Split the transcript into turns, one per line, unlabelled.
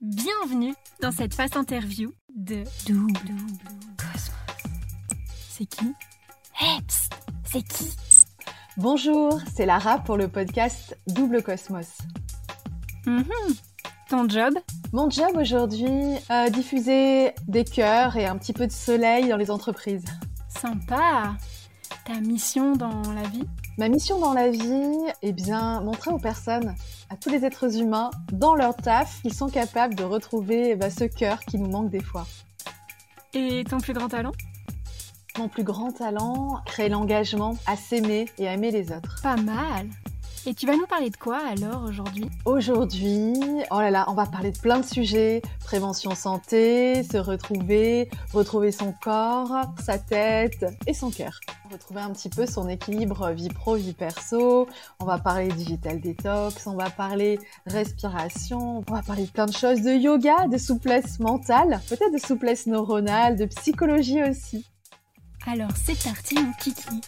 Bienvenue dans cette face interview de Double Cosmos. C'est qui? Hey, c'est qui?
Bonjour, c'est Lara pour le podcast Double Cosmos.
Mhm. Ton job?
Mon job aujourd'hui, euh, diffuser des cœurs et un petit peu de soleil dans les entreprises.
Sympa Ta mission dans la vie?
Ma mission dans la vie, eh bien, montrer aux personnes, à tous les êtres humains, dans leur taf, qu'ils sont capables de retrouver eh ben, ce cœur qui nous manque des fois.
Et ton plus grand talent?
Mon plus grand talent, créer l'engagement à s'aimer et à aimer les autres.
Pas mal et tu vas nous parler de quoi alors aujourd'hui?
Aujourd'hui, oh là là, on va parler de plein de sujets. Prévention santé, se retrouver, retrouver son corps, sa tête et son cœur. Retrouver un petit peu son équilibre vie pro, vie perso. On va parler digital detox, on va parler respiration, on va parler de plein de choses, de yoga, de souplesse mentale, peut-être de souplesse neuronale, de psychologie aussi.
Alors c'est parti mon kiki